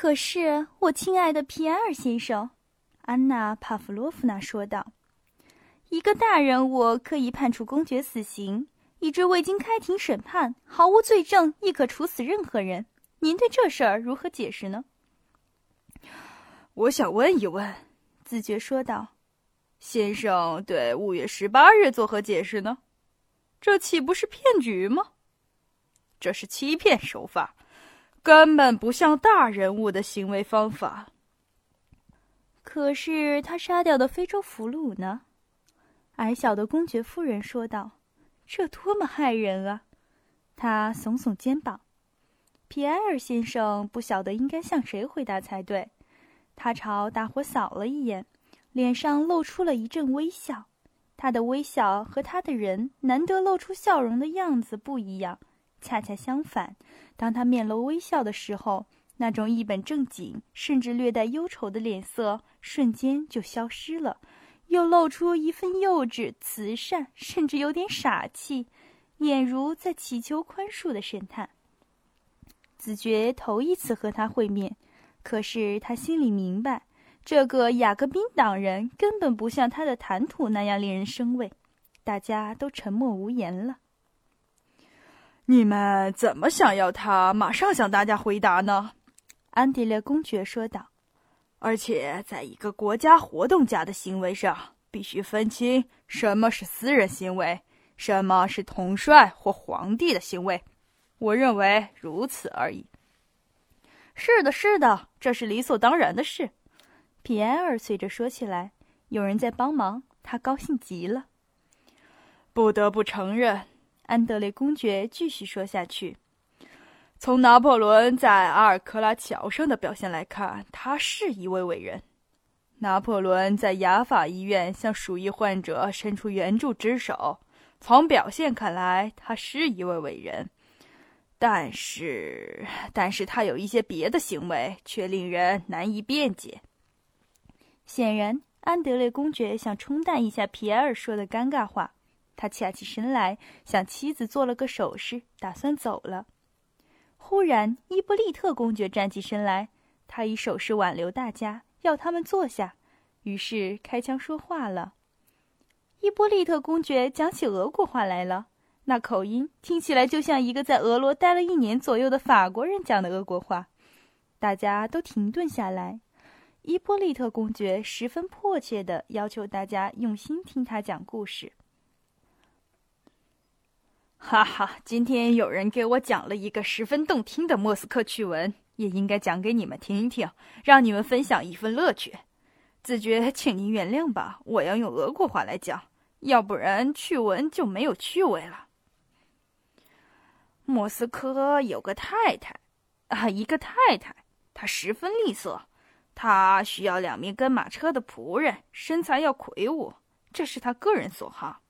可是，我亲爱的皮埃尔先生，安娜·帕夫洛夫娜说道：“一个大人物可以判处公爵死刑，以致未经开庭审判、毫无罪证亦可处死任何人。您对这事儿如何解释呢？”我想问一问，子爵说道：“先生对五月十八日作何解释呢？这岂不是骗局吗？这是欺骗手法，根本不像大人物的行为方法。可是他杀掉的非洲俘虏呢？”矮小的公爵夫人说道：“这多么害人啊！”他耸耸肩膀。皮埃尔先生不晓得应该向谁回答才对。他朝大伙扫了一眼，脸上露出了一阵微笑。他的微笑和他的人难得露出笑容的样子不一样，恰恰相反。当他面露微笑的时候，那种一本正经甚至略带忧愁的脸色瞬间就消失了，又露出一份幼稚、慈善，甚至有点傻气，俨如在祈求宽恕的神探。子爵头一次和他会面。可是他心里明白，这个雅各宾党人根本不像他的谈吐那样令人生畏。大家都沉默无言了。你们怎么想要他马上向大家回答呢？安迪列公爵说道。而且，在一个国家活动家的行为上，必须分清什么是私人行为，什么是统帅或皇帝的行为。我认为如此而已。是的，是的，这是理所当然的事。皮埃尔随着说起来，有人在帮忙，他高兴极了。不得不承认，安德烈公爵继续说下去：“从拿破仑在阿尔克拉桥上的表现来看，他是一位伟人。拿破仑在雅法医院向鼠疫患者伸出援助之手，从表现看来，他是一位伟人。”但是，但是他有一些别的行为，却令人难以辩解。显然，安德烈公爵想冲淡一下皮埃尔说的尴尬话，他恰起身来，向妻子做了个手势，打算走了。忽然，伊波利特公爵站起身来，他以手势挽留大家，要他们坐下，于是开腔说话了。伊波利特公爵讲起俄国话来了。那口音听起来就像一个在俄罗待了一年左右的法国人讲的俄国话，大家都停顿下来。伊波利特公爵十分迫切地要求大家用心听他讲故事。哈哈，今天有人给我讲了一个十分动听的莫斯科趣闻，也应该讲给你们听听，让你们分享一份乐趣。子爵，请您原谅吧，我要用俄国话来讲，要不然趣闻就没有趣味了。莫斯科有个太太，啊，一个太太，她十分吝啬，她需要两名跟马车的仆人，身材要魁梧，这是她个人所好。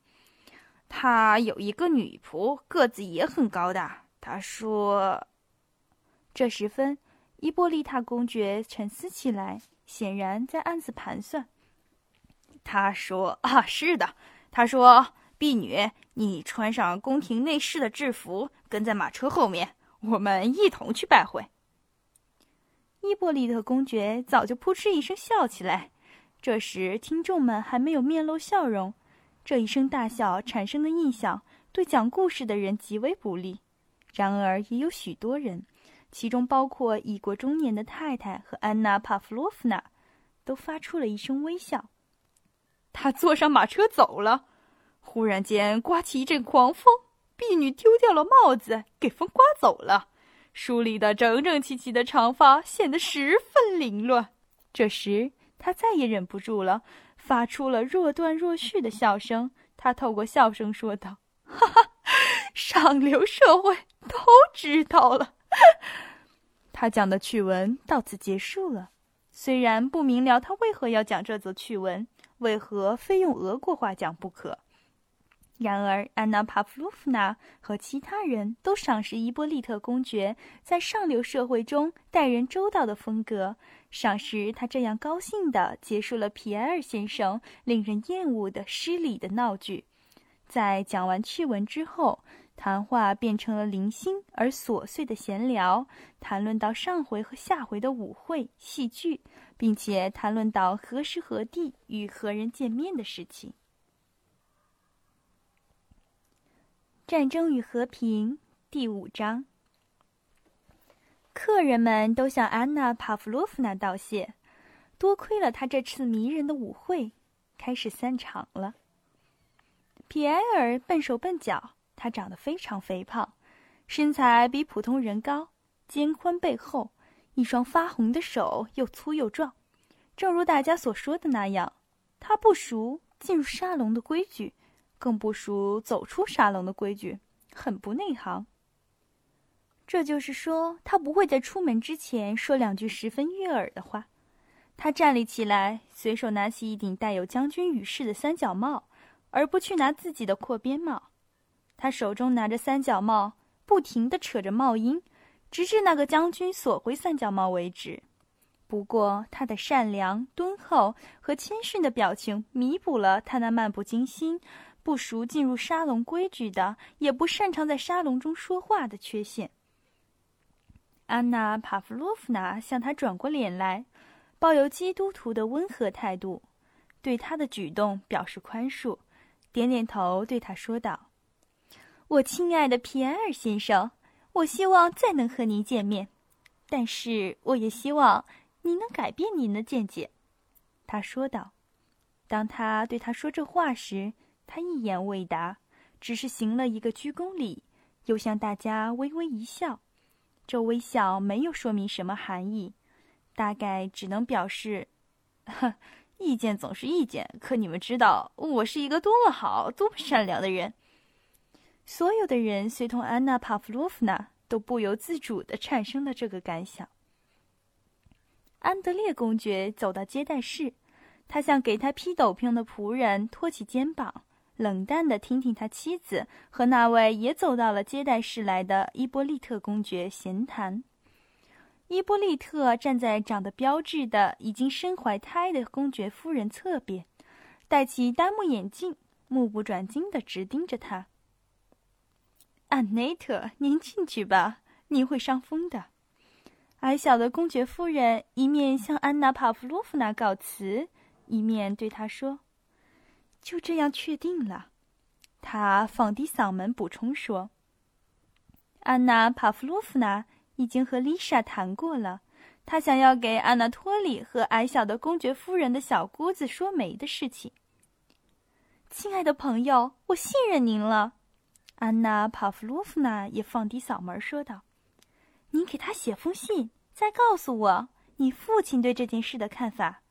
他有一个女仆，个子也很高大。他说，这时分，伊波利塔公爵沉思起来，显然在暗自盘算。他说：“啊，是的。”他说。婢女，你穿上宫廷内侍的制服，跟在马车后面，我们一同去拜会。伊波利特公爵早就扑哧一声笑起来，这时听众们还没有面露笑容。这一声大笑产生的印象对讲故事的人极为不利。然而也有许多人，其中包括已过中年的太太和安娜·帕夫洛夫娜，都发出了一声微笑。他坐上马车走了。忽然间刮起一阵狂风，婢女丢掉了帽子，给风刮走了，梳理的整整齐齐的长发显得十分凌乱。这时，她再也忍不住了，发出了若断若续的笑声。他透过笑声说道：“哈哈，上流社会都知道了。”他讲的趣闻到此结束了。虽然不明了他为何要讲这则趣闻，为何非用俄国话讲不可。然而，安娜·帕夫洛夫娜和其他人都赏识伊波利特公爵在上流社会中待人周到的风格，赏识他这样高兴地结束了皮埃尔先生令人厌恶的失礼的闹剧。在讲完趣闻之后，谈话变成了零星而琐碎的闲聊，谈论到上回和下回的舞会、戏剧，并且谈论到何时何地与何人见面的事情。战争与和平第五章。客人们都向安娜·帕夫洛夫娜道谢，多亏了她这次迷人的舞会，开始散场了。皮埃尔笨手笨脚，他长得非常肥胖，身材比普通人高，肩宽背厚，一双发红的手又粗又壮。正如大家所说的那样，他不熟进入沙龙的规矩。更不熟走出沙龙的规矩，很不内行。这就是说，他不会在出门之前说两句十分悦耳的话。他站立起来，随手拿起一顶带有将军羽饰的三角帽，而不去拿自己的阔边帽。他手中拿着三角帽，不停地扯着帽缨，直至那个将军索回三角帽为止。不过，他的善良、敦厚和谦逊的表情弥补了他那漫不经心。不熟进入沙龙规矩的，也不擅长在沙龙中说话的缺陷。安娜·帕夫洛夫娜向他转过脸来，抱有基督徒的温和态度，对他的举动表示宽恕，点点头，对他说道：“我亲爱的皮埃尔先生，我希望再能和您见面，但是我也希望您能改变您的见解。”他说道。当他对他说这话时，他一言未答，只是行了一个鞠躬礼，又向大家微微一笑。这微笑没有说明什么含义，大概只能表示：“哼，意见总是意见，可你们知道我是一个多么好、多么善良的人。”所有的人随同安娜·帕夫洛夫娜都不由自主地产生了这个感想。安德烈公爵走到接待室，他向给他披斗篷的仆人托起肩膀。冷淡地听听他妻子和那位也走到了接待室来的伊波利特公爵闲谈。伊波利特站在长得标致的、已经身怀胎的公爵夫人侧边，戴起单目眼镜，目不转睛地直盯着他。安内特，您进去吧，您会伤风的。矮小的公爵夫人一面向安娜·帕夫洛夫娜告辞，一面对他说。就这样确定了，他放低嗓门补充说：“安娜·帕夫洛夫娜已经和丽莎谈过了，她想要给安娜托里和矮小的公爵夫人的小姑子说媒的事情。”亲爱的朋友，我信任您了。”安娜·帕夫洛夫娜也放低嗓门说道：“您给他写封信，再告诉我你父亲对这件事的看法。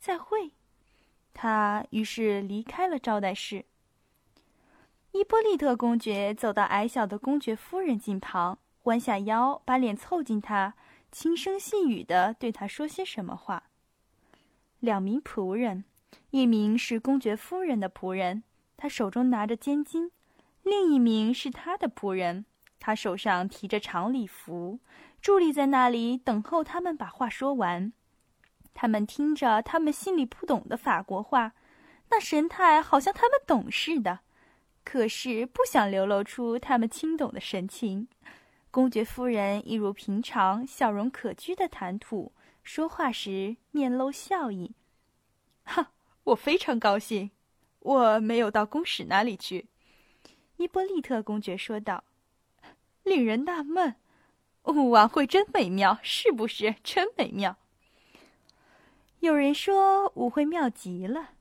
再会。”他于是离开了招待室。伊波利特公爵走到矮小的公爵夫人近旁，弯下腰，把脸凑近她，轻声细语地对她说些什么话。两名仆人，一名是公爵夫人的仆人，他手中拿着尖巾；另一名是他的仆人，他手上提着长礼服，伫立在那里等候他们把话说完。他们听着他们心里不懂的法国话，那神态好像他们懂似的，可是不想流露出他们听懂的神情。公爵夫人一如平常笑容可掬的谈吐，说话时面露笑意。哈，我非常高兴，我没有到公使那里去。”伊波利特公爵说道，“令人纳闷，晚会真美妙，是不是？真美妙。”有人说舞会妙极了，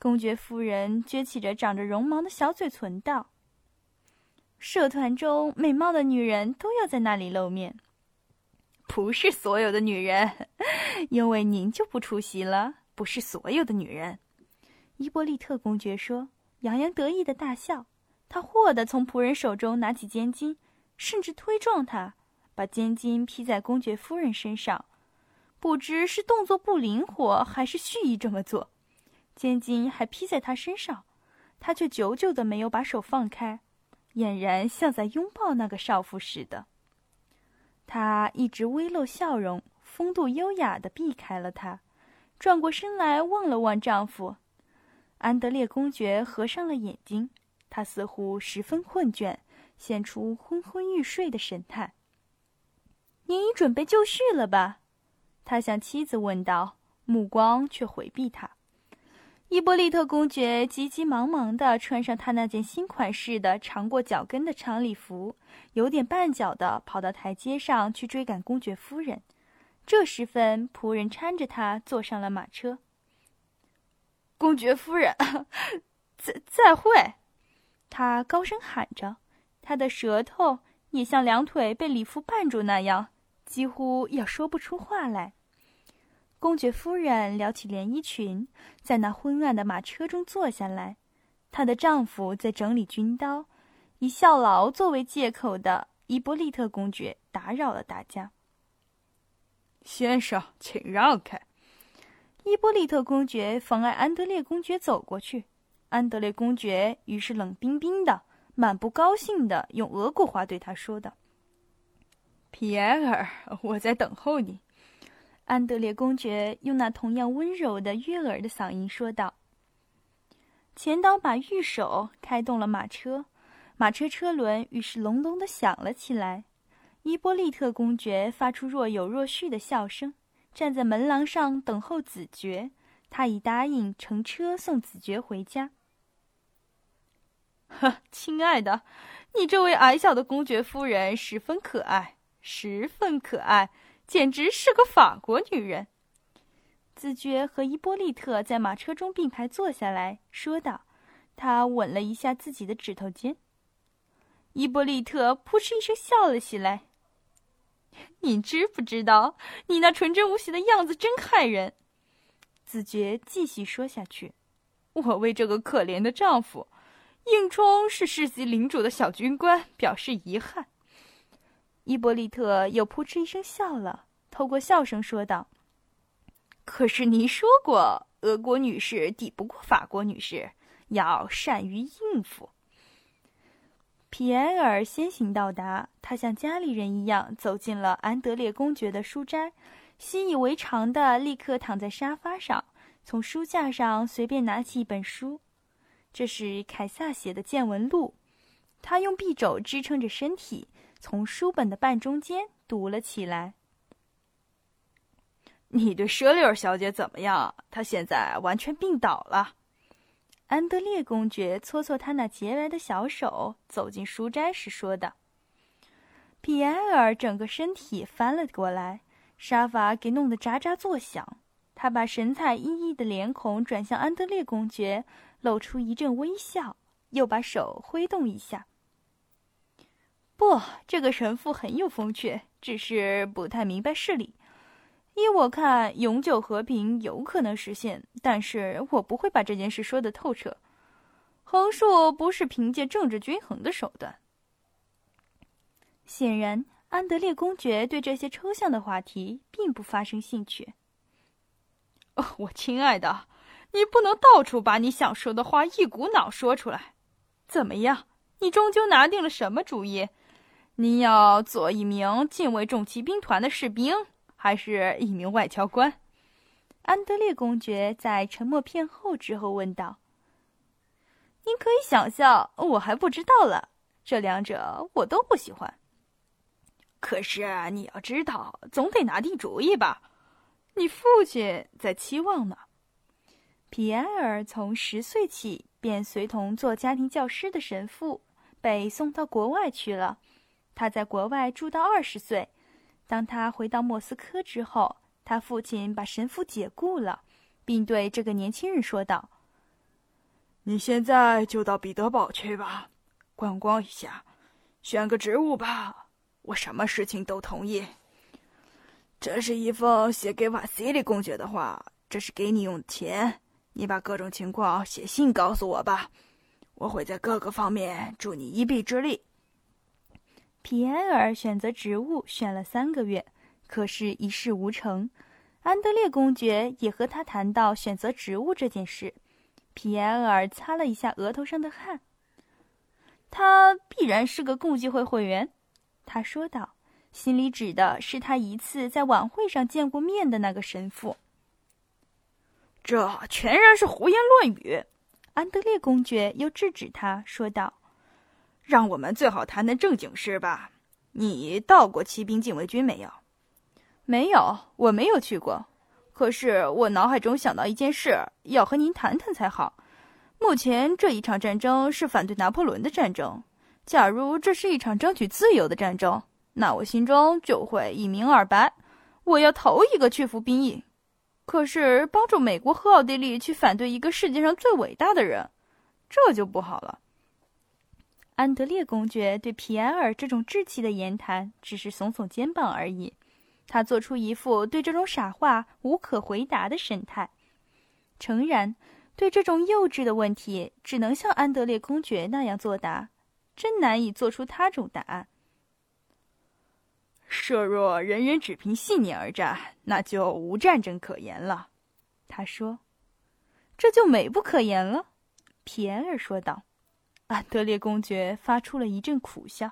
公爵夫人撅起着长着绒毛的小嘴唇道：“社团中美貌的女人都要在那里露面，不是所有的女人，因为您就不出席了。不是所有的女人。”伊波利特公爵说，洋洋得意的大笑。他霍地从仆人手中拿起尖巾，甚至推撞他，把尖巾披在公爵夫人身上。不知是动作不灵活，还是蓄意这么做，尖巾还披在他身上，他却久久的没有把手放开，俨然像在拥抱那个少妇似的。他一直微露笑容，风度优雅的避开了他，转过身来望了望丈夫。安德烈公爵合上了眼睛，他似乎十分困倦，现出昏昏欲睡的神态。您已准备就绪了吧？他向妻子问道，目光却回避他。伊波利特公爵急急忙忙地穿上他那件新款式的长过脚跟的长礼服，有点绊脚地跑到台阶上去追赶公爵夫人。这时分，仆人搀着他坐上了马车。公爵夫人，再再会！他高声喊着，他的舌头也像两腿被礼服绊住那样。几乎要说不出话来。公爵夫人撩起连衣裙，在那昏暗的马车中坐下来。她的丈夫在整理军刀，以效劳作为借口的伊波利特公爵打扰了大家。先生，请让开！伊波利特公爵妨碍安德烈公爵走过去。安德烈公爵于是冷冰冰的、满不高兴的用俄国话对他说道。皮埃尔，我在等候你。”安德烈公爵用那同样温柔的悦耳的嗓音说道。前导把御手开动了马车，马车车轮于是隆隆的响了起来。伊波利特公爵发出若有若无的笑声，站在门廊上等候子爵。他已答应乘车送子爵回家。呵，亲爱的，你这位矮小的公爵夫人十分可爱。十分可爱，简直是个法国女人。子爵和伊波利特在马车中并排坐下来说道：“他吻了一下自己的指头尖。”伊波利特扑哧一声笑了起来。“你知不知道，你那纯真无邪的样子真害人？”子爵继续说下去：“我为这个可怜的丈夫，应充是世袭领主的小军官，表示遗憾。”伊波利特又扑哧一声笑了，透过笑声说道：“可是您说过，俄国女士抵不过法国女士，要善于应付。”皮埃尔先行到达，他像家里人一样走进了安德烈公爵的书斋，习以为常的立刻躺在沙发上，从书架上随便拿起一本书，这是凯撒写的见闻录，他用臂肘支撑着身体。从书本的半中间读了起来。你对舍利尔小姐怎么样？她现在完全病倒了。安德烈公爵搓搓他那洁白的小手，走进书斋时说的。皮埃尔整个身体翻了过来，沙发给弄得喳喳作响。他把神采奕奕的脸孔转向安德烈公爵，露出一阵微笑，又把手挥动一下。不，这个神父很有风趣，只是不太明白事理。依我看，永久和平有可能实现，但是我不会把这件事说得透彻。横竖不是凭借政治均衡的手段。显然，安德烈公爵对这些抽象的话题并不发生兴趣。哦，我亲爱的，你不能到处把你想说的话一股脑说出来。怎么样？你终究拿定了什么主意？您要做一名禁卫重骑兵团的士兵，还是一名外交官？安德烈公爵在沉默片后之后问道：“您可以想象，我还不知道了。这两者我都不喜欢。可是你要知道，总得拿定主意吧？你父亲在期望呢。”皮埃尔从十岁起便随同做家庭教师的神父被送到国外去了。他在国外住到二十岁，当他回到莫斯科之后，他父亲把神父解雇了，并对这个年轻人说道：“你现在就到彼得堡去吧，观光一下，选个职务吧，我什么事情都同意。这是一封写给瓦西里公爵的话，这是给你用的钱，你把各种情况写信告诉我吧，我会在各个方面助你一臂之力。”皮埃尔选择植物选了三个月，可是一事无成。安德烈公爵也和他谈到选择植物这件事。皮埃尔擦了一下额头上的汗。他必然是个共济会会员，他说道，心里指的是他一次在晚会上见过面的那个神父。这全然是胡言乱语。安德烈公爵又制止他说道。让我们最好谈谈正经事吧。你到过骑兵禁卫军没有？没有，我没有去过。可是我脑海中想到一件事，要和您谈谈才好。目前这一场战争是反对拿破仑的战争。假如这是一场争取自由的战争，那我心中就会一明二白，我要头一个去服兵役。可是帮助美国和奥地利去反对一个世界上最伟大的人，这就不好了。安德烈公爵对皮埃尔这种稚气的言谈只是耸耸肩膀而已，他做出一副对这种傻话无可回答的神态。诚然，对这种幼稚的问题，只能像安德烈公爵那样作答，真难以做出他种答案。设若人人只凭信念而战，那就无战争可言了。他说：“这就美不可言了。”皮埃尔说道。安德烈公爵发出了一阵苦笑。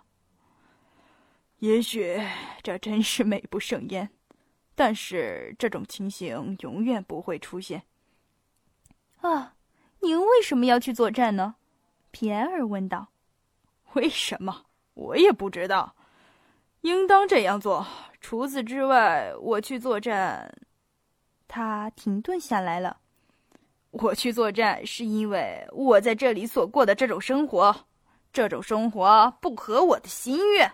也许这真是美不胜烟，但是这种情形永远不会出现。啊，您为什么要去作战呢？皮埃尔问道。为什么？我也不知道。应当这样做。除此之外，我去作战。他停顿下来了。我去作战是因为我在这里所过的这种生活，这种生活不合我的心愿。